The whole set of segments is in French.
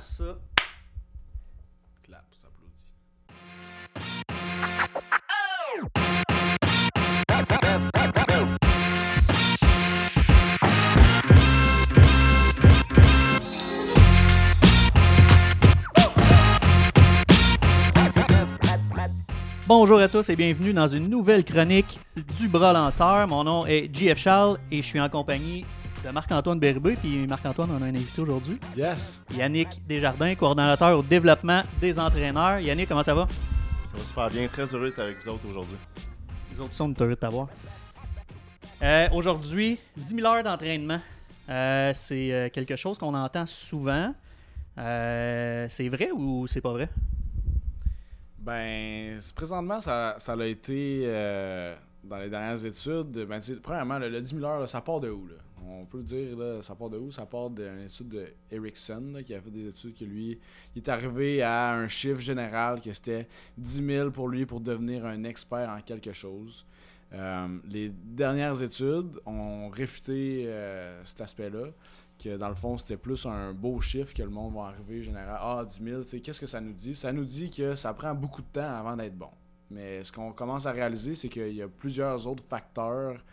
ça. Clap, s'applaudit. Bonjour à tous et bienvenue dans une nouvelle chronique du bras lanceur. Mon nom est JF Charles et je suis en compagnie de Marc-Antoine Berubé. Puis Marc-Antoine, on a un invité aujourd'hui. Yes! Yannick Desjardins, coordonnateur au développement des entraîneurs. Yannick, comment ça va? Ça va super bien, très heureux d'être avec vous autres aujourd'hui. Les autres sont heureux de t'avoir. Euh, aujourd'hui, 10 000 heures d'entraînement. Euh, c'est euh, quelque chose qu'on entend souvent. Euh, c'est vrai ou c'est pas vrai? Ben, présentement, ça, ça a été dans les dernières études. Ben, premièrement, le, le 10 000 heures, là, ça part de où là? On peut dire, là, ça part de où? Ça part d'une étude de qui a fait des études que lui, il est arrivé à un chiffre général que c'était 10 000 pour lui pour devenir un expert en quelque chose. Euh, les dernières études ont réfuté euh, cet aspect-là, que dans le fond, c'était plus un beau chiffre que le monde va arriver général. Ah, 10 000, tu sais, qu'est-ce que ça nous dit? Ça nous dit que ça prend beaucoup de temps avant d'être bon. Mais ce qu'on commence à réaliser, c'est qu'il y a plusieurs autres facteurs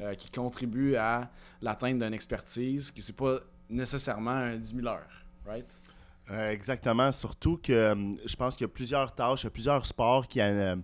euh, qui contribuent à l'atteinte d'une expertise, que c'est pas nécessairement un 10 000 heures, right? Euh, exactement, surtout que euh, je pense qu'il y a plusieurs tâches, il y a plusieurs sports qui euh,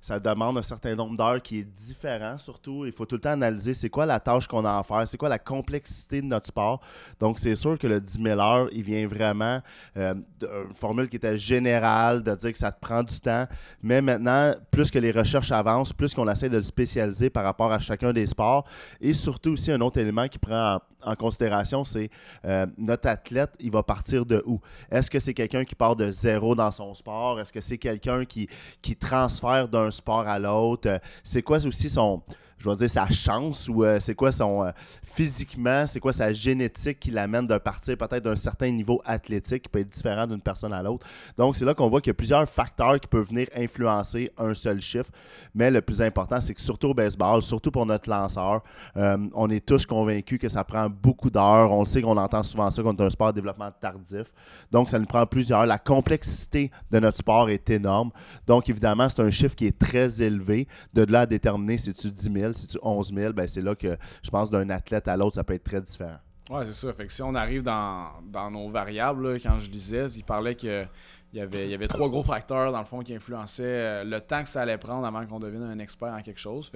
ça demande un certain nombre d'heures qui est différent surtout. Il faut tout le temps analyser c'est quoi la tâche qu'on a à faire, c'est quoi la complexité de notre sport. Donc c'est sûr que le 10 000 heures, il vient vraiment euh, d'une formule qui était générale, de dire que ça te prend du temps. Mais maintenant, plus que les recherches avancent, plus qu'on essaie de le spécialiser par rapport à chacun des sports. Et surtout aussi un autre élément qui prend en, en considération, c'est euh, notre athlète, il va partir de où? Est-ce que c'est quelqu'un qui part de zéro dans son sport? Est-ce que c'est quelqu'un qui, qui transfère d'un sport à l'autre? Euh, C'est quoi aussi son, je vais dire, sa chance ou euh, c'est quoi son euh, physiquement, c'est quoi sa génétique qui l'amène de partir peut-être d'un certain niveau athlétique qui peut être différent d'une personne à l'autre? Donc, c'est là qu'on voit qu'il y a plusieurs facteurs qui peuvent venir influencer un seul chiffre. Mais le plus important, c'est que surtout au baseball, surtout pour notre lanceur, euh, on est tous convaincus que ça prend beaucoup d'heures. On le sait qu'on entend souvent ça quand on est un sport de développement tardif. Donc, ça nous prend plusieurs. La complexité de notre sport est énorme. Donc, évidemment, c'est un chiffre qui est très élevé. De là à déterminer si tu 10 000, si tu 11 000, ben, c'est là que je pense d'un athlète à l'autre, ça peut être très différent. Ouais, c'est ça. Fait que si on arrive dans, dans nos variables, quand je disais, il parlait que il y, avait, il y avait trois gros facteurs, dans le fond, qui influençaient euh, le temps que ça allait prendre avant qu'on devienne un expert en quelque chose.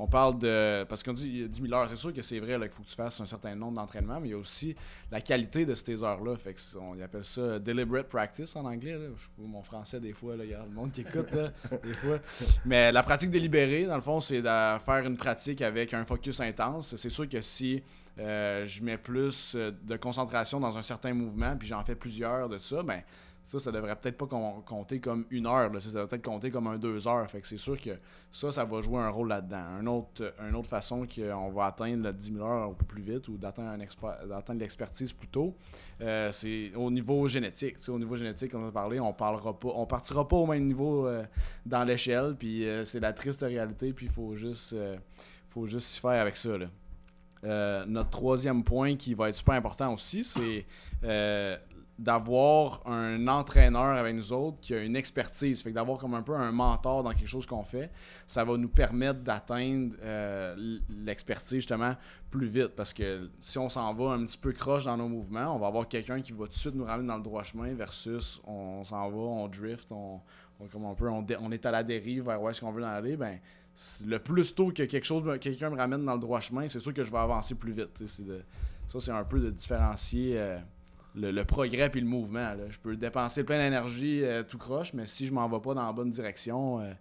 On parle de. Parce qu'on dit 10 000 heures, c'est sûr que c'est vrai qu'il faut que tu fasses un certain nombre d'entraînements, mais il y a aussi la qualité de ces heures-là. Fait que c'est- on appelle ça deliberate practice en anglais. Là. Je mon français, des fois, là, il y a le monde qui écoute, là, des fois. Mais la pratique délibérée, dans le fond, c'est de faire une pratique avec un focus intense. C'est sûr que si euh, je mets plus euh, de concentration dans un certain mouvement, puis j'en fais plusieurs de ça, ben ça, ça devrait peut-être pas com- compter comme une heure. Là. Ça devrait peut-être compter comme un deux heures. Fait que c'est sûr que ça, ça va jouer un rôle là-dedans. Un autre, une autre façon qu'on va atteindre le 10 000 heures un peu plus vite ou d'atteindre, d'atteindre l'expertise plus tôt, euh, c'est au niveau génétique. Au niveau génétique, on a parlé, on parlera pas, on partira pas au même niveau euh, dans l'échelle. Puis euh, c'est la triste réalité. Puis il faut juste, euh, faut juste s'y faire avec ça. Euh, notre troisième point qui va être super important aussi, c'est euh, d'avoir un entraîneur avec nous autres qui a une expertise. Fait d'avoir comme un peu un mentor dans quelque chose qu'on fait, ça va nous permettre d'atteindre euh, l'expertise justement plus vite. Parce que si on s'en va un petit peu croche dans nos mouvements, on va avoir quelqu'un qui va tout de suite nous ramener dans le droit chemin versus on s'en va, on drift, on, comme on, est à la dérive vers où est-ce qu'on veut en aller. Ben, le plus tôt que quelque chose, quelqu'un me ramène dans le droit chemin, c'est sûr que je vais avancer plus vite. ça, c'est un peu de différencier euh, le, progrès puis le mouvement. Je peux dépenser plein d'énergie euh, tout croche, mais si je m'en vais pas dans la bonne direction, euh,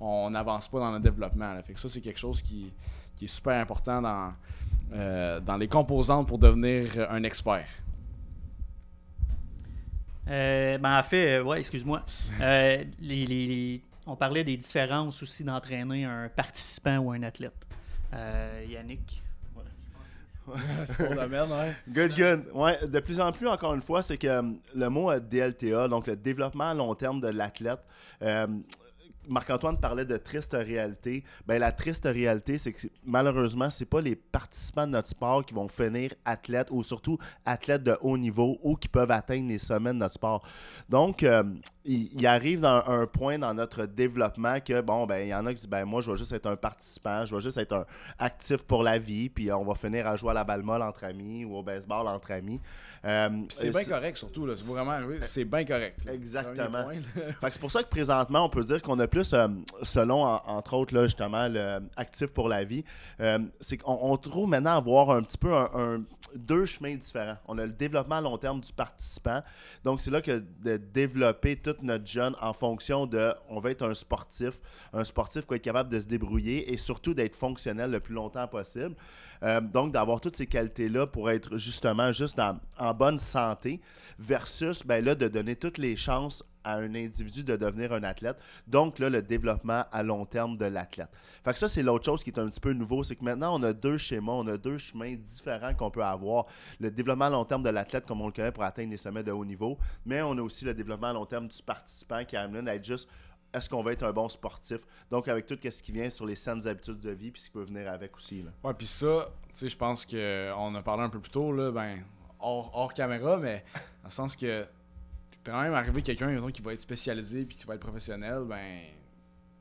on n'avance pas dans le développement. Fait que ça, c'est quelque chose qui, est super important dans, euh, dans les composantes pour devenir un expert. Ben en fait, ouais, excuse-moi. On parlait des différences aussi d'entraîner un participant ou un athlète. Yannick? c'est ton domaine, ouais. Good, good. Ouais, de plus en plus, encore une fois, c'est que euh, le mot euh, DLTA, donc le développement à long terme de l'athlète, euh, Marc-Antoine parlait de triste réalité. Ben, la triste réalité, c'est que malheureusement, c'est pas les participants de notre sport qui vont finir athlètes ou surtout athlètes de haut niveau ou qui peuvent atteindre les sommets de notre sport. Donc, il, il arrive dans un point dans notre développement que, bon, ben, il y en a qui disent, ben, moi, je vais juste être un participant, je vais juste être un actif pour la vie, puis on va finir à jouer à la balle molle entre amis ou au baseball entre amis. Euh, C'est bien correct, surtout. Là. C'est vraiment arrivé. C'est bien correct. là. Exactement. C'est pour ça que présentement, on peut dire qu'on a plus, euh, selon en- entre autres, là, justement, le actif pour la vie, euh, c'est qu'on on trouve maintenant avoir un petit peu un, un- deux chemins différents. On a le développement à long terme du participant. Donc, c'est là que de développer notre jeune en fonction de, on veut être un sportif, un sportif qui va être capable de se débrouiller et surtout d'être fonctionnel le plus longtemps possible. Euh, donc, d'avoir toutes ces qualités-là pour être justement juste en, en bonne santé versus, ben là, de donner toutes les chances à un individu de devenir un athlète. Donc, là, le développement à long terme de l'athlète. Fait que ça, c'est l'autre chose qui est un petit peu nouveau, c'est que maintenant, on a deux schémas, on a deux chemins différents qu'on peut avoir. Le développement à long terme de l'athlète, comme on le connaît pour atteindre les sommets de haut niveau, mais on a aussi le développement à long terme du participant qui amène à être juste est-ce qu'on va être un bon sportif? Donc, avec tout ce qui vient sur les saines habitudes de vie, puis ce qui peut venir avec aussi. Ouais, puis ça, tu sais, je pense qu'on a parlé un peu plus tôt, là, ben, hors, caméra, mais dans le sens que quand même arrivé quelqu'un, qui va être spécialisé puis qui va être professionnel, ben,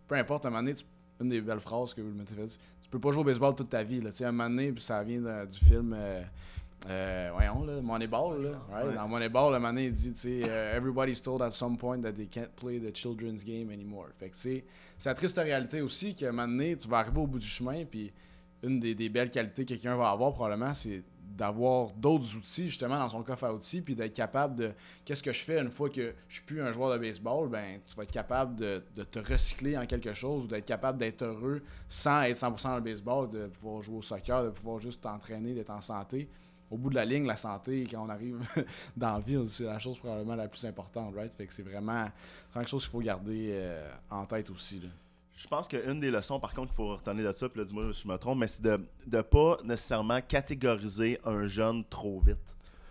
peu importe, à un moment donné, tu- une des belles phrases que vous m'avez fait, tu peux pas jouer au baseball toute ta vie, là, à un moment donné, puis ça vient de- du film, euh, euh, voyons, là, Moneyball, là, right? Ouais. Dans Moneyball, à un moment donné, il dit, tu sais, euh, everybody's told at some point that they can't play the children's game anymore. Fait que, tu sais, c'est la triste réalité aussi qu'à un moment donné, tu vas arriver au bout du chemin, puis une des, des belles qualités que quelqu'un va avoir probablement, c'est d'avoir d'autres outils justement dans son coffre à outils, puis d'être capable de qu'est-ce que je fais une fois que je suis plus un joueur de baseball, ben tu vas être capable de, te recycler en quelque chose ou d'être capable d'être heureux sans être 100% dans le baseball, de pouvoir jouer au soccer, de pouvoir juste t'entraîner, d'être en santé. Au bout de la ligne, la santé, quand on arrive dans la vie, c'est la chose probablement la plus importante, right? Fait que c'est vraiment, c'est vraiment quelque chose qu'il faut garder euh, en tête aussi. Là. Je pense qu'une des leçons, par contre, qu'il faut retenir de ça, puis là, dis-moi si je me trompe, mais c'est de ne pas nécessairement catégoriser un jeune trop vite.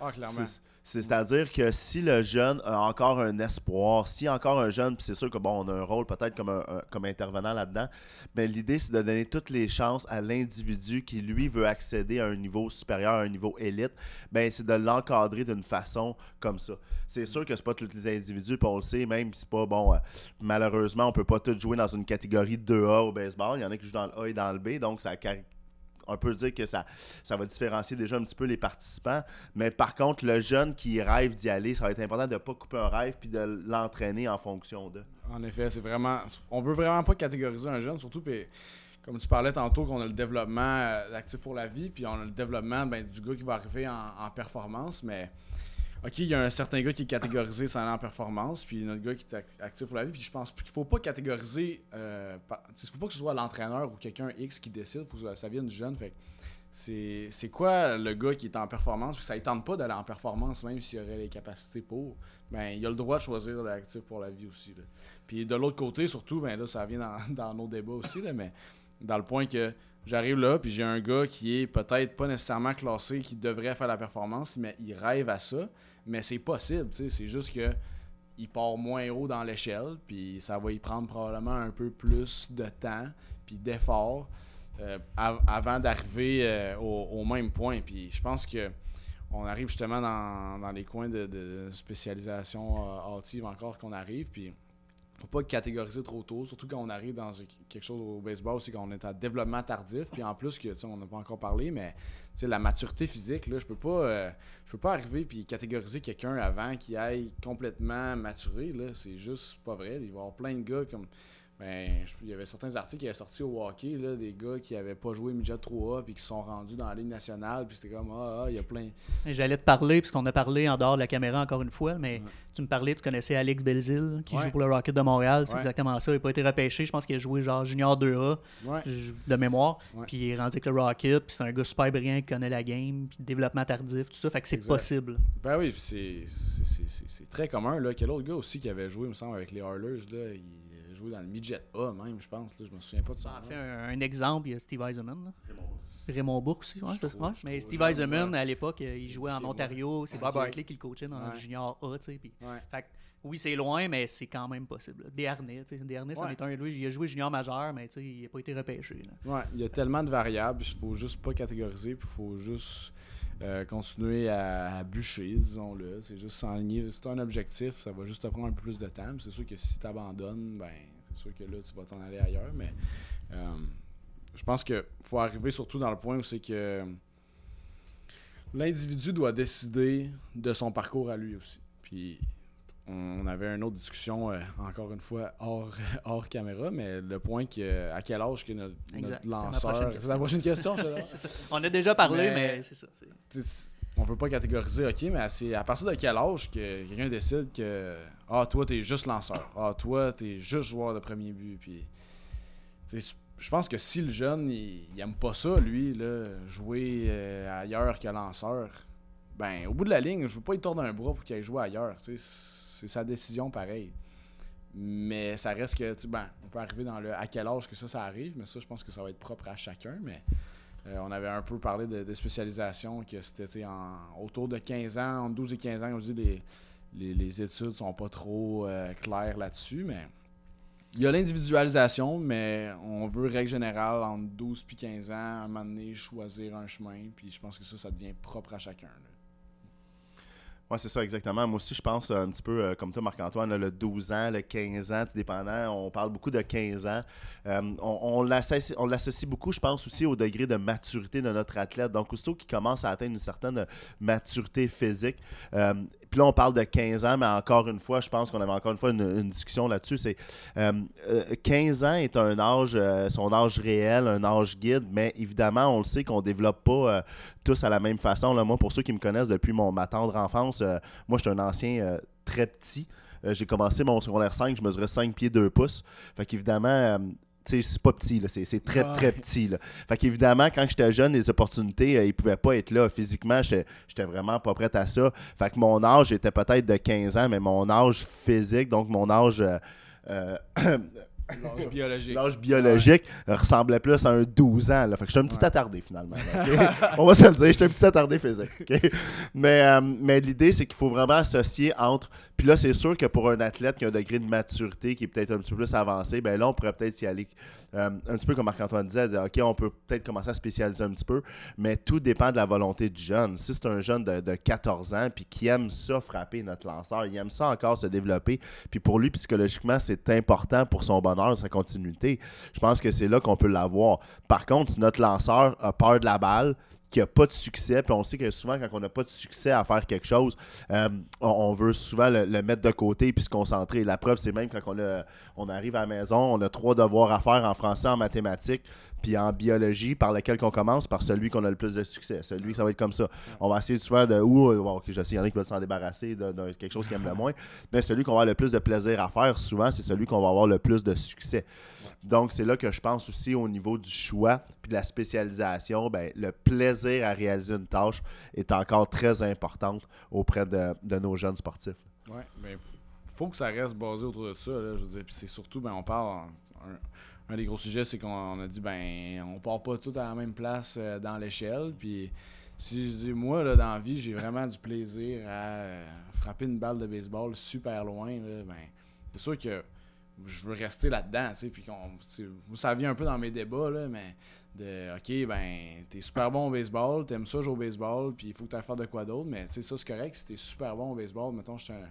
Ah, clairement. C'est- c'est- C'est-à-dire que si le jeune a encore un espoir, si encore un jeune, puis c'est sûr que bon, on a un rôle peut-être comme, un- comme intervenant là-dedans, mais l'idée c'est de donner toutes les chances à l'individu qui lui veut accéder à un niveau supérieur, à un niveau élite, ben c'est de l'encadrer d'une façon comme ça. C'est sûr que c'est pas tous les individus, puis on le sait, même c'est pas bon, euh, malheureusement on peut pas tous jouer dans une catégorie 2A au baseball, il y en a qui jouent dans le A et dans le B, donc ça cari- on peut dire que ça, va différencier déjà un petit peu les participants. Mais par contre, le jeune qui rêve d'y aller, ça va être important de ne pas couper un rêve puis de l'entraîner en fonction de. En effet, c'est vraiment. On veut vraiment pas catégoriser un jeune, surtout. puis comme tu parlais tantôt, qu'on a le développement euh, actif pour la vie, puis on a le développement ben, du gars qui va arriver en, en performance, mais. OK, il y a un certain gars qui est catégorisé aller en performance, puis notre gars qui est ac- actif pour la vie, puis je pense qu'il faut pas catégoriser. Euh, par- faut pas que ce soit l'entraîneur ou quelqu'un X qui décide, faut que ça- vienne du jeune. Fait c'est quoi le gars qui est en performance, puis ça ne tente pas d'aller en performance, même s'il aurait les capacités pour, ben il a le droit de choisir l'actif pour la vie aussi. Puis de l'autre côté, surtout, ben là, ça vient dans, nos débats aussi, mais dans le point que j'arrive là, puis j'ai un gars qui est peut-être pas nécessairement classé, qui devrait faire la performance, mais il rêve à ça. Mais c'est possible. C'est juste que il part moins haut dans l'échelle, puis ça va y prendre probablement un peu plus de temps, puis d'effort euh, av- avant d'arriver euh, au, même point. Puis je pense que on arrive justement dans, dans les coins de, de spécialisation euh, hâtive encore qu'on arrive, puis faut pas catégoriser trop tôt, surtout quand on arrive dans quelque chose au baseball, c'est qu'on est à développement tardif, puis en plus que on n'a pas encore parlé, mais la maturité physique, je peux pas euh, je peux pas arriver puis catégoriser quelqu'un avant qu'il aille complètement maturé, là, c'est juste pas vrai. Il va y avoir plein de gars comme ben, il y avait certains articles qui avaient sorti au hockey, là, des gars qui avaient pas joué midget 3A puis qui sont rendus dans la Ligue nationale, puis c'était comme ah, ah, il y a plein J'allais te parler, puisqu'on a parlé en dehors de la caméra encore une fois, mais Ouais. tu me parlais, tu connaissais Alex Belzil, qui Ouais. joue pour le Rocket de Montréal. C'est Ouais. exactement ça. Il n'a pas été repêché. Je pense qu'il a joué genre junior 2A ouais. je- de mémoire. Puis il est rendu avec le Rocket. Puis c'est un gars super brillant qui connaît la game. Puis développement tardif, tout ça. Fait que c'est possible. Ben oui, puis c'est- très commun. Là. Quel autre gars aussi qui avait joué, il me semble, avec les Oilers, là, il joué dans le midget A même, je pense. Là, je me souviens pas de son En fait, un, un exemple, il y a Steve Eisenman. là. Raymond Bourque aussi. Ouais, Je trouve- ouais. je Mais Steve Eisenman, à l'époque, euh, il jouait en Ontario. C'est Bob. Hartley qui le coachait dans le junior A. tu sais, puis- Ouais. Fait que, oui, c'est loin, mais c'est quand même possible. là. Desharnais, tu sais, Desharnais, ça Ouais. est un. Lui, il a joué junior majeur, mais tu sais, il n'a pas été repêché. là. Ouais, il y a tellement de variables, il faut juste pas catégoriser, puis il faut juste euh, continuer à, à bûcher, disons-le. C'est juste s'enligner. Si tu un objectif, ça va juste te prendre un peu plus de temps. C'est sûr que si tu abandonnes, ben, c'est sûr que là, tu vas t'en aller ailleurs. Mais euh, je pense qu'il faut arriver surtout dans le point où c'est que l'individu doit décider de son parcours à lui aussi. Puis on avait une autre discussion, euh, encore une fois, hors, hors caméra, mais le point que à quel âge que notre, Exact, lanceur. C'est la prochaine question, ça. On a déjà parlé, Mais- mais, c'est ça. On veut pas catégoriser, ok, mais c'est à partir de quel âge que quelqu'un décide que ah toi t'es juste lanceur, ah toi t'es juste joueur de premier but, puis je pense que si le jeune il, il aime pas ça lui là, jouer euh, ailleurs que lanceur, ben au bout de la ligne je veux pas lui tordre un bras pour qu'il aille jouer ailleurs, c'est sa décision pareil. Mais ça reste que, ben, on peut arriver dans le à quel âge que ça, ça arrive, mais ça, je pense que ça va être propre à chacun. Mais euh, on avait un peu parlé de, de spécialisation, que c'était autour de 15 ans, entre 12 et 15 ans, on dit les, les, les études sont pas trop euh, claires là-dessus, mais il y a l'individualisation, mais on veut, règle générale, entre 12 et 15 ans, à un moment donné, choisir un chemin, puis je pense que ça, ça devient propre à chacun. Ouais, c'est ça, exactement. Moi aussi, je pense un petit peu euh, comme toi, Marc-Antoine, le 12 ans, le 15 ans, tout dépendant. On parle beaucoup de 15 ans. Euh, on on l'associe beaucoup, je pense, aussi au degré de maturité de notre athlète. Donc, aussitôt qu'il commence à atteindre une certaine maturité physique, euh, puis là, on parle de 15 ans, mais encore une fois, je pense qu'on avait encore une fois une, une discussion là-dessus. C'est euh, euh, 15 ans est un âge, son âge réel, un âge guide, mais évidemment, on le sait qu'on développe pas tous à la même façon. Là. Moi, pour ceux qui me connaissent depuis mon, ma tendre enfance, euh, moi, je suis un ancien euh, très petit. Euh, J'ai commencé mon secondaire 5, je mesurais 5 pieds 2 pouces. Fait qu'évidemment, tu sais, c'est pas petit, là, c'est, c'est très, Ouais. très petit. Là. Fait qu'évidemment, quand j'étais jeune, les opportunités, euh, ils pouvaient pas être là. Physiquement, j'étais, j'étais vraiment pas prêt à ça. Fait que mon âge était peut-être de 15 ans, mais mon âge physique, donc mon âge... euh, euh, L'âge biologique. L'âge biologique ressemblait plus à un 12 ans. Là. Fait que j'étais un petit Ouais. attardé finalement. On va se le dire, j'étais un petit attardé physique. Mais, euh, mais l'idée, c'est qu'il faut vraiment associer entre. Puis là, c'est sûr que pour un athlète qui a un degré de maturité qui est peut-être un petit peu plus avancé, ben là, on pourrait peut-être y aller euh, un petit peu comme Marc-Antoine disait, dire, OK, on peut peut-être commencer à spécialiser un petit peu, mais tout dépend de la volonté du jeune. Si c'est un jeune de, de 14 ans puis qui aime ça frapper notre lanceur, il aime ça encore se développer, puis pour lui, psychologiquement, c'est important pour son bonheur, sa continuité. Je pense que c'est là qu'on peut l'avoir. Par contre, si notre lanceur a peur de la balle, qui n'a pas de succès, puis on sait que souvent, quand on n'a pas de succès à faire quelque chose, euh, on, veut souvent le, mettre de côté puis se concentrer. La preuve, c'est même quand on, on arrive à la maison, on a trois devoirs à faire en français, en mathématiques, puis en biologie, par lequel qu'on commence, par celui qu'on a le plus de succès. Celui, ça va être comme ça. On va essayer souvent de. Ou, euh, bon, ok, je sais, il y en a qui veulent s'en débarrasser de, quelque chose qu'ils aiment le moins, mais celui qu'on va avoir le plus de plaisir à faire, souvent, c'est celui qu'on va avoir le plus de succès. Donc, c'est là que je pense aussi au niveau du choix puis de la spécialisation, ben, le plaisir à réaliser une tâche est encore très importante auprès de, de nos jeunes sportifs. Ouais, mais f- faut que ça reste basé autour de ça. Là, je veux dire, puis c'est surtout, ben, on parle. Un des gros sujets, c'est qu'on on a dit, ben, on part pas tous à la même place euh, dans l'échelle. Puis si je dis, moi, là, dans la vie, j'ai vraiment du plaisir à euh, frapper une balle de baseball super loin, ben, c'est sûr que je veux rester là-dedans, tu sais, puis qu'on, ça vient un peu dans mes débats, là, mais de, ok, ben, t'es super bon au baseball, t'aimes ça jouer au baseball, puis il faut que t'ailles faire de quoi d'autre, mais tu sais, ça, c'est correct, si t'es super bon au baseball, mettons, j'étais un-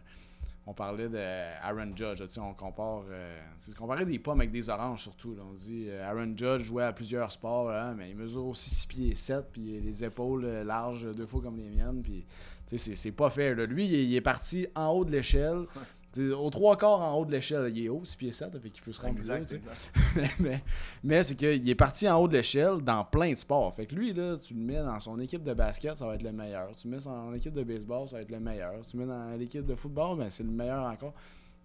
on parlait de Aaron Judge, on compare, euh, c'est des pommes avec des oranges surtout, on dit, euh, Aaron Judge jouait à plusieurs sports, mais il mesure aussi 6 pieds 7, puis les épaules euh, larges, deux fois comme les miennes, puis c'est- c'est pas fair. Lui, il est parti en haut de l'échelle, Aux trois quarts en haut de l'échelle, il est haut, 6 pieds 7, fait qu'il peut se rendre plus haut, tu sais. mais mais, c'est qu'il est parti en haut de l'échelle dans plein de sports. Fait que lui, là, tu le mets dans son équipe de basket, ça va être le meilleur. Tu le mets dans son équipe de baseball, ça va être le meilleur. Tu le mets dans l'équipe de football, ben, c'est le meilleur encore.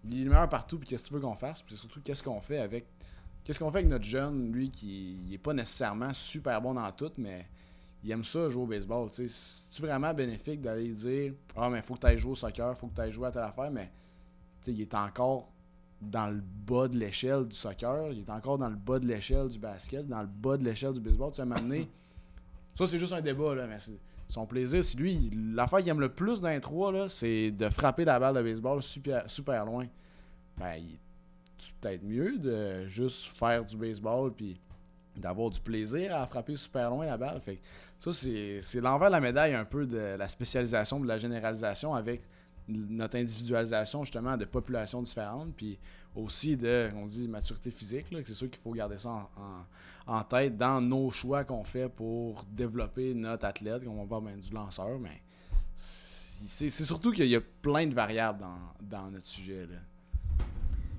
Il est le meilleur partout, puis qu'est-ce que tu veux qu'on fasse? Puis surtout, qu'est-ce qu'on fait avec. Qu'est-ce qu'on fait avec notre jeune, lui, qui n'est pas nécessairement super bon dans tout, mais il aime ça jouer au baseball. C'est-tu vraiment bénéfique d'aller dire Ah, mais faut que tu ailles jouer au soccer, faut que tu ailles jouer à telle affaire, mais il est encore dans le bas de l'échelle du soccer, il est encore dans le bas de l'échelle du basket, dans le bas de l'échelle du baseball. Tu sais, m'amener. Ça, c'est juste un débat, là, mais c'est son plaisir. C'est lui, l'affaire qu'il aime le plus dans les trois, là, c'est de frapper la balle de baseball super, super loin. Ben, il c'est peut-être mieux de juste faire du baseball puis d'avoir du plaisir à frapper super loin la balle. Fait que ça, c'est c'est l'envers de la médaille un peu de la spécialisation, de la généralisation avec notre individualisation justement de populations différentes, puis aussi de, on dit, maturité physique. C'est sûr qu'il faut garder ça en, en- en tête dans nos choix qu'on fait pour développer notre athlète, comme on parle ben, du lanceur, mais c'est surtout qu'il y a plein de variables dans, dans notre sujet. Là.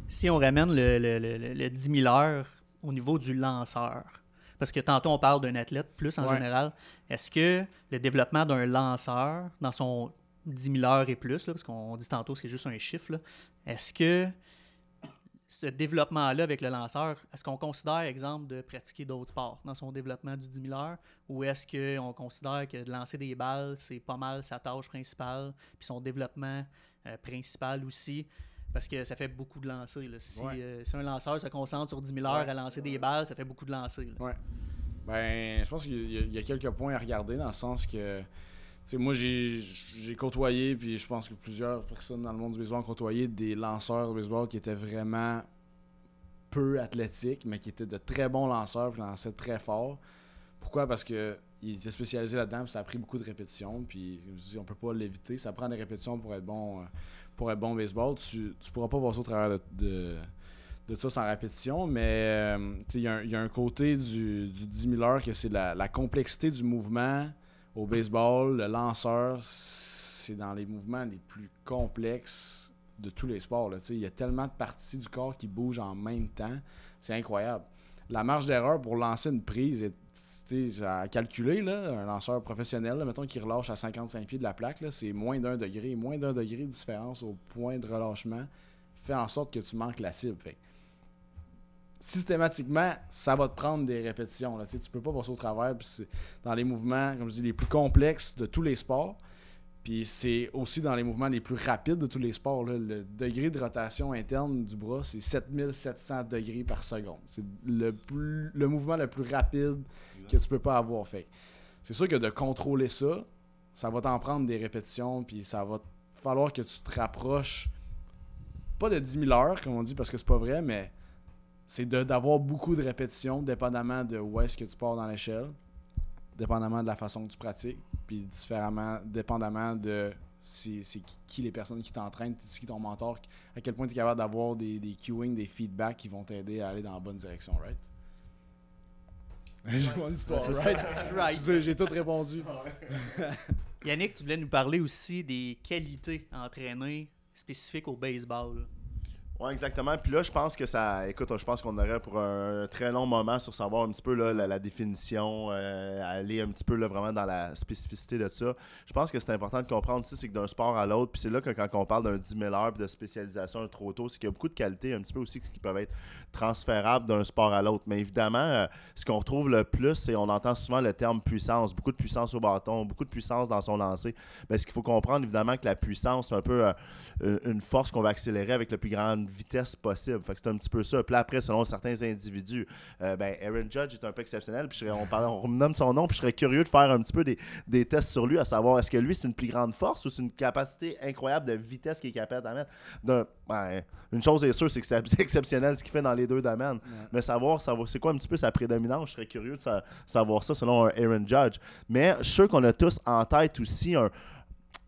Si on ramène le, le, le, le- le 10 000 heures au niveau du lanceur, parce que tantôt on parle d'un athlète plus en Ouais. général, est-ce que le développement d'un lanceur dans son 10 000 heures et plus, là, parce qu'on dit tantôt c'est juste un chiffre, est-ce que ce développement-là avec le lanceur, est-ce qu'on considère, exemple, de pratiquer d'autres sports dans son développement du 10 000 heures, ou est-ce qu'on considère que de lancer des balles, c'est pas mal sa tâche principale, puis son développement euh, principal aussi, parce que ça fait beaucoup de lancers. là. Si, Ouais. euh, si un lanceur se concentre sur 10 000 heures Ouais. à lancer des balles, ça fait beaucoup de lancers. Ouais. Ben, je pense qu'il y, a- il y a quelques points à regarder dans le sens que, moi, j'ai côtoyé, puis je pense que plusieurs personnes dans le monde du baseball ont côtoyé des lanceurs de baseball qui étaient vraiment peu athlétiques, mais qui étaient de très bons lanceurs, puis lançaient très fort. Pourquoi? Parce que il était spécialisé là-dedans, ça a pris beaucoup de répétitions, puis on peut pas l'éviter. Ça prend des répétitions pour être bon, euh, pour être bon au baseball. Tu, tu pourras pas passer au travers de, de, de ça sans répétition, mais euh, il y, a un- il y a un côté du, du 10 000 heures que c'est la, la complexité du mouvement au baseball. Le lanceur, c'est dans les mouvements les plus complexes de tous les sports. Il y a tellement de parties du corps qui bougent en même temps. C'est incroyable. La marge d'erreur pour lancer une prise est à calculer, là, un lanceur professionnel, mettons qu'il relâche à 55 pieds de la plaque, c'est moins d'un degré. Moins d'un degré de différence au point de relâchement fait en sorte que tu manques la cible. Systématiquement, ça va te prendre des répétitions. Là. Tu peux pas passer au travers. c'est dans les mouvements, comme je dis, les plus complexes de tous les sports. Puis c'est aussi dans les mouvements les plus rapides de tous les sports. Le degré de rotation interne du bras, c'est 7700 degrés par seconde. C'est le, le mouvement le plus rapide que tu peux pas avoir fait. C'est sûr que de contrôler ça, ça va t'en prendre des répétitions, puis ça va falloir que tu te rapproches, pas de 10 000 heures, comme on dit, parce que c'est pas vrai, mais c'est d'avoir beaucoup de répétitions, dépendamment de où est-ce que tu pars dans l'échelle, dépendamment de la façon que tu pratiques, puis différemment, dépendamment de si- c'est qui, qui les personnes qui t'entraînent, c'est qui ton mentor, à quel point tu es capable d'avoir des, des cueing, des feedbacks qui vont t'aider à aller dans la bonne direction, right? J'ai mon histoire, right? J'ai tout répondu. Yannick, tu voulais nous parler aussi des qualités entraînées spécifiques au baseball. Oui, exactement. Puis là, je pense que ça. Écoute, je pense qu'on aurait pour un très long moment sur savoir un petit peu là, la, définition, euh, aller un petit peu là, vraiment dans la spécificité de ça. Je pense que c'est important de comprendre aussi, c'est que d'un sport à l'autre, puis c'est là que quand on parle d'un 10 000 heures de spécialisation trop tôt, c'est qu'il y a beaucoup de qualités un petit peu aussi qui peuvent être transférables d'un sport à l'autre. Mais évidemment, euh, ce qu'on retrouve le plus, c'est on entend souvent le terme puissance, beaucoup de puissance au bâton, beaucoup de puissance dans son lancer. Mais ce qu'il faut comprendre, évidemment, que la puissance, c'est un peu euh, une force qu'on va accélérer avec la plus grande vitesse possible. Fait que c'est un petit peu ça. Puis après, selon certains individus, euh, ben, Aaron Judge est un peu exceptionnel. Puis je serais- on, parle, on nomme son nom, puis je serais curieux de faire un petit peu des, des tests sur lui, à savoir est-ce que lui, c'est une plus grande force ou c'est une capacité incroyable de vitesse qu'il est capable d'amener? Ben, une chose est sûre, c'est que c'est exceptionnel ce qu'il fait dans les deux domaines. Mais savoir, savoir c'est quoi un petit peu sa prédominance, je serais curieux de sa- savoir ça selon un Aaron Judge. Mais je suis sûr qu'on a tous en tête aussi un,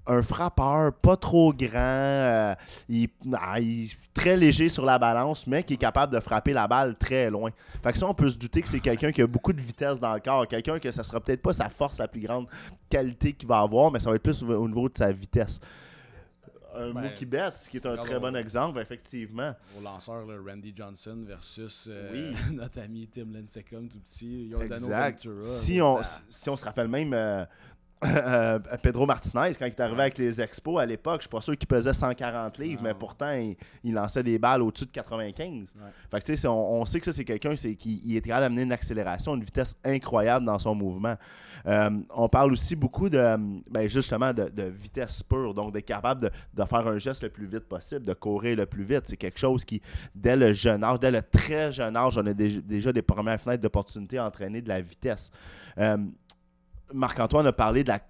un frappeur pas trop grand, euh, il, ah, il est très léger sur la balance, mais qui est capable de frapper la balle très loin. Fait que ça, on peut se douter que c'est quelqu'un qui a beaucoup de vitesse dans le corps, quelqu'un que ça sera peut-être pas sa force la plus grande qualité qu'il va avoir, mais ça va être plus au au niveau de sa vitesse. Un Ben, Mookie Betts, qui est un très on- bon exemple, effectivement. Au lanceur, là, Randy Johnson versus euh, Oui. notre ami Tim Lincecum, tout petit, Exact. Si on, si on se rappelle même, euh, Pedro Martinez, quand il est arrivé avec les expos à l'époque, je suis pas sûr qu'il pesait 140 livres, mais pourtant, il, lançait des balles au-dessus de 95. Fait que, sais, on, sait que ça, c'est quelqu'un qui il est capable d'amener une accélération, une vitesse incroyable dans son mouvement. Euh, on parle aussi beaucoup de, ben, justement, de, vitesse pure, donc d'être capable de, faire un geste le plus vite possible, de courir le plus vite. C'est quelque chose qui, dès le jeune âge, dès le très jeune âge, on a déjà des premières fenêtres d'opportunité à entraîner de la vitesse. Euh, Marc-Antoine a parlé de la,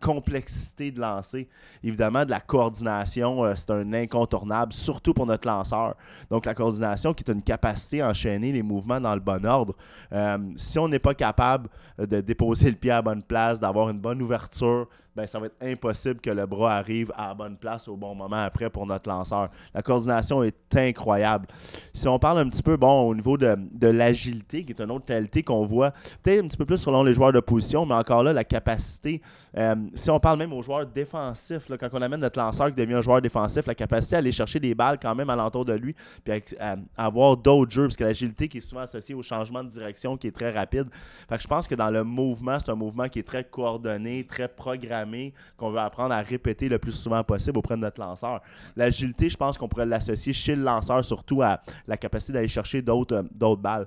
complexité de lancer. Évidemment, de la coordination, euh, c'est un incontournable, surtout pour notre lanceur. Donc, la coordination qui est une capacité à enchaîner les mouvements dans le bon ordre. Euh, si on n'est pas capable de déposer le pied à la bonne place, d'avoir une bonne ouverture, ben, ça va être impossible que le bras arrive à la bonne place au bon moment après pour notre lanceur. La coordination est incroyable. Si on parle un petit peu, bon, au niveau de, l'agilité, qui est une autre qualité qu'on voit, peut-être un petit peu plus selon les joueurs de position, mais encore là, la capacité, euh, si on parle même aux joueurs défensifs, quand on amène notre lanceur qui devient un joueur défensif, la capacité à aller chercher des balles quand même alentour de lui, puis à, avoir d'autres jeux, parce que l'agilité qui est souvent associée au changement de direction qui est très rapide. Fait que je pense que dans le mouvement, c'est un mouvement qui est très coordonné, très programmé qu'on veut apprendre à répéter le plus souvent possible auprès de notre lanceur. L'agilité, je pense qu'on pourrait l'associer chez le lanceur surtout à la capacité d'aller chercher d'autres euh, balles.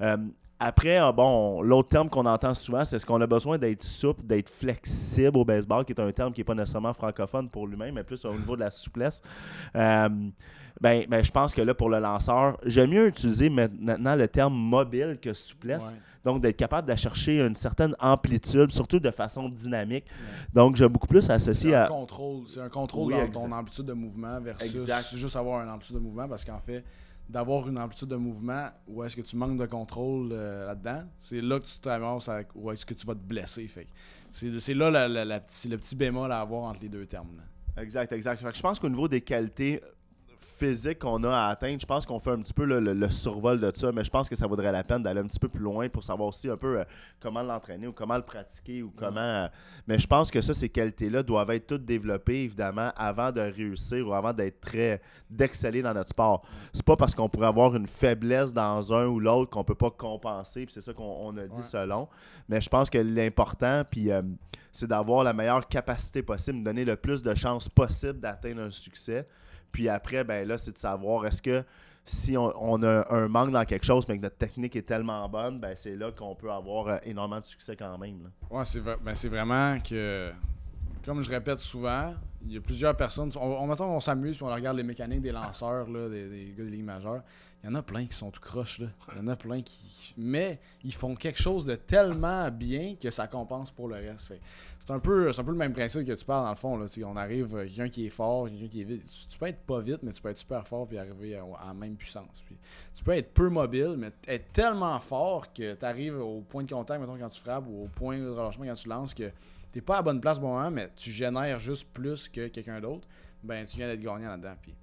Euh, après, euh, bon, l'autre terme qu'on entend souvent, c'est est-ce qu'on a besoin d'être souple, d'être flexible au baseball, qui est un terme qui n'est pas nécessairement francophone pour lui-même, mais plus au niveau de la souplesse. ben, ben, je pense que là, pour le lanceur, j'aime mieux utiliser maintenant le terme mobile que souplesse. Donc, d'être capable de chercher une certaine amplitude, surtout de façon dynamique. Donc, j'ai beaucoup plus associé à. Contrôle. C'est un contrôle dans ton amplitude de mouvement versus juste avoir une amplitude de mouvement parce qu'en fait, d'avoir une amplitude de mouvement où est-ce que tu manques de contrôle euh, là-dedans, c'est là que tu te ramasses où est-ce que tu vas te blesser. Fait c'est là le petit bémol à avoir entre les deux termes. Exact, exact. je pense qu'au niveau des qualités physique qu'on a à atteindre, je pense qu'on fait un petit peu le, survol de ça, mais je pense que ça vaudrait la peine d'aller un petit peu plus loin pour savoir aussi un peu euh, comment l'entraîner ou comment le pratiquer ou comment. Euh, mais je pense que ça, ces qualités-là doivent être toutes développées, évidemment, avant de réussir ou avant d'être très. d'exceller dans notre sport. C'est pas parce qu'on pourrait avoir une faiblesse dans un ou l'autre qu'on peut pas compenser, puis c'est ça qu'on a dit selon. Mais je pense que l'important, puis. Euh, c'est d'avoir la meilleure capacité possible, de donner le plus de chances possible d'atteindre un succès. Puis après, ben là, c'est de savoir est-ce que si on, a un manque dans quelque chose, mais que notre technique est tellement bonne, ben c'est là qu'on peut avoir euh, énormément de succès quand même. Là. Ouais, c'est, ben c'est vraiment que, comme je répète souvent, il y a plusieurs personnes. On, on, on s'amuse, on regarde les mécaniques des lanceurs, là, des, gars des ligues majeures. Il y en a plein qui sont tout croches. Il y en a plein qui. Mais ils font quelque chose de tellement bien que ça compense pour le reste. C'est un, peu, un peu le même principe que tu parles dans le fond. Là. on arrive, euh, quelqu'un qui est fort, quelqu'un qui est vite. Tu peux être pas vite, mais tu peux être super fort puis arriver à, la même puissance. Puis, tu peux être peu mobile, mais être tellement fort que tu arrives au point de contact, mettons, quand tu frappes, ou au point de relâchement quand tu lances, que tu pas à la bonne place au moment, mais tu génères juste plus que quelqu'un d'autre. Ben, tu viens d'être gagnant là-dedans. Puis,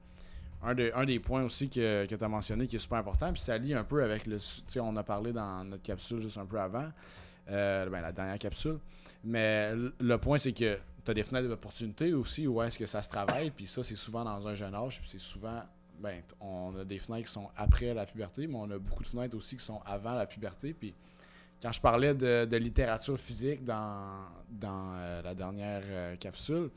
un, des points aussi que, que tu as mentionné qui est super important, puis ça lie un peu avec le. Tu sais, on a parlé dans notre capsule juste un peu avant, euh, ben, la dernière capsule. Mais le point, c'est que tu as des fenêtres d'opportunité aussi où est-ce que ça se travaille, puis ça, c'est souvent dans un jeune âge, puis c'est souvent. Ben, on a des fenêtres qui sont après la puberté, mais on a beaucoup de fenêtres aussi qui sont avant la puberté. Puis quand je parlais de, littérature physique dans, dans euh, la dernière euh, capsule,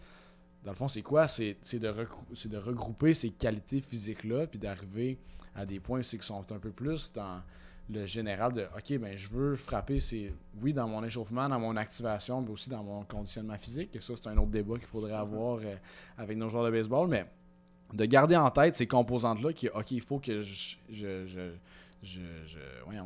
dans le fond, c'est quoi? C'est de, de regrouper ces qualités physiques-là, puis d'arriver à des points qui sont un peu plus dans le général de OK, ben je veux frapper, c'est oui, dans mon échauffement, dans mon activation, mais aussi dans mon conditionnement physique. Et ça, c'est un autre débat qu'il faudrait mm-hmm. avoir euh, avec nos joueurs de baseball. Mais de garder en tête ces composantes-là qui OK, il faut que je, je, je, je,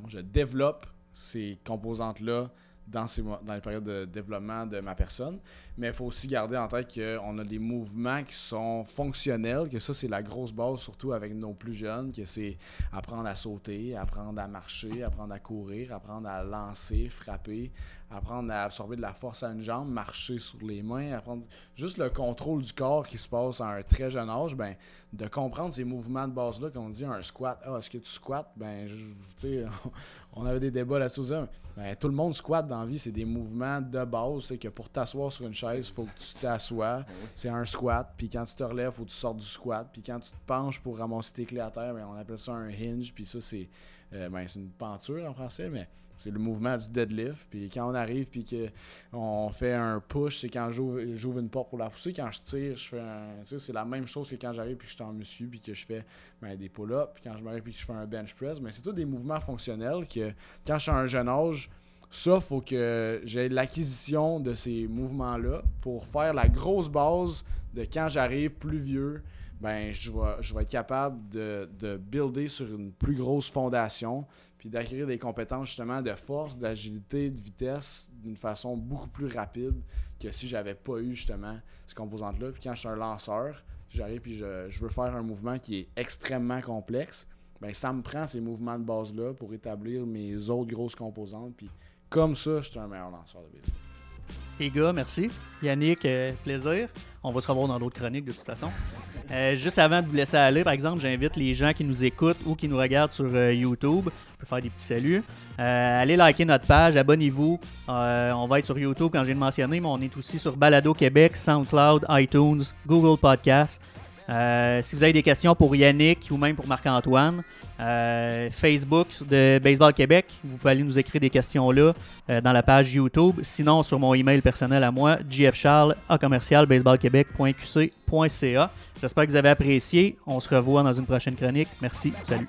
je développe ces composantes-là dans, ces, dans les périodes de développement de ma personne. Mais il faut aussi garder en tête qu'on a des mouvements qui sont fonctionnels, que ça, c'est la grosse base, surtout avec nos plus jeunes, que c'est apprendre à sauter, apprendre à marcher, apprendre à courir, apprendre à lancer, frapper, apprendre à absorber de la force à une jambe, marcher sur les mains, apprendre juste le contrôle du corps qui se passe à un très jeune âge, ben, de comprendre ces mouvements de base-là, qu'on dit un squat, ah, est-ce que tu squattes? Ben, tu on avait des débats là-dessus. Ben, tout le monde squatte dans la vie, c'est des mouvements de base, c'est que pour t'asseoir sur une chaise, il faut que tu t'assoies, ah c'est un squat, puis quand tu te relèves, il faut que tu sortes du squat, puis quand tu te penches pour ramasser tes clés à terre, ben, on appelle ça un hinge, puis ça, c'est Euh, ben, c'est une penture en français, mais c'est le mouvement du deadlift. Puis quand on arrive, puis qu'on fait un push, c'est quand j'ouvre une porte pour la pousser. Quand je tire, je fais un. C'est la même chose que quand j'arrive, puis que je suis en muscu, puis que je fais ben, des pull-ups. Puis quand je m'arrive, puis que je fais un bench press. Mais c'est tous des mouvements fonctionnels que quand je suis à un jeune âge, ça, faut que j'ai l'acquisition de ces mouvements-là pour faire la grosse base de quand j'arrive plus vieux. Ben, je vais, être capable de, de builder sur une plus grosse fondation puis d'acquérir des compétences justement de force, d'agilité, de vitesse d'une façon beaucoup plus rapide que si j'avais pas eu justement ces composantes-là. Puis quand je suis un lanceur, j'arrive puis je, je, veux faire un mouvement qui est extrêmement complexe, ben ça me prend ces mouvements de base-là pour établir mes autres grosses composantes. Puis comme ça, je suis un meilleur lanceur de baseball. Les gars, merci. Yannick, euh, plaisir. On va se revoir dans d'autres chroniques de toute façon. Euh, juste avant de vous laisser aller, par exemple, j'invite les gens qui nous écoutent ou qui nous regardent sur euh, YouTube, on peut faire des petits saluts. allez liker notre page, abonnez-vous. on va être sur YouTube quand j'ai mentionné, mais on est aussi sur Balado Québec, SoundCloud, iTunes, Google Podcasts. Si vous avez des questions pour Yannick ou même pour Marc-Antoine, euh, Facebook de Baseball Québec. Vous pouvez aller nous écrire des questions là euh, dans la page YouTube. Sinon, sur mon email personnel à moi, baseballquebec.qc.ca. J'espère que vous avez apprécié. On se revoit dans une prochaine chronique. Merci. Salut.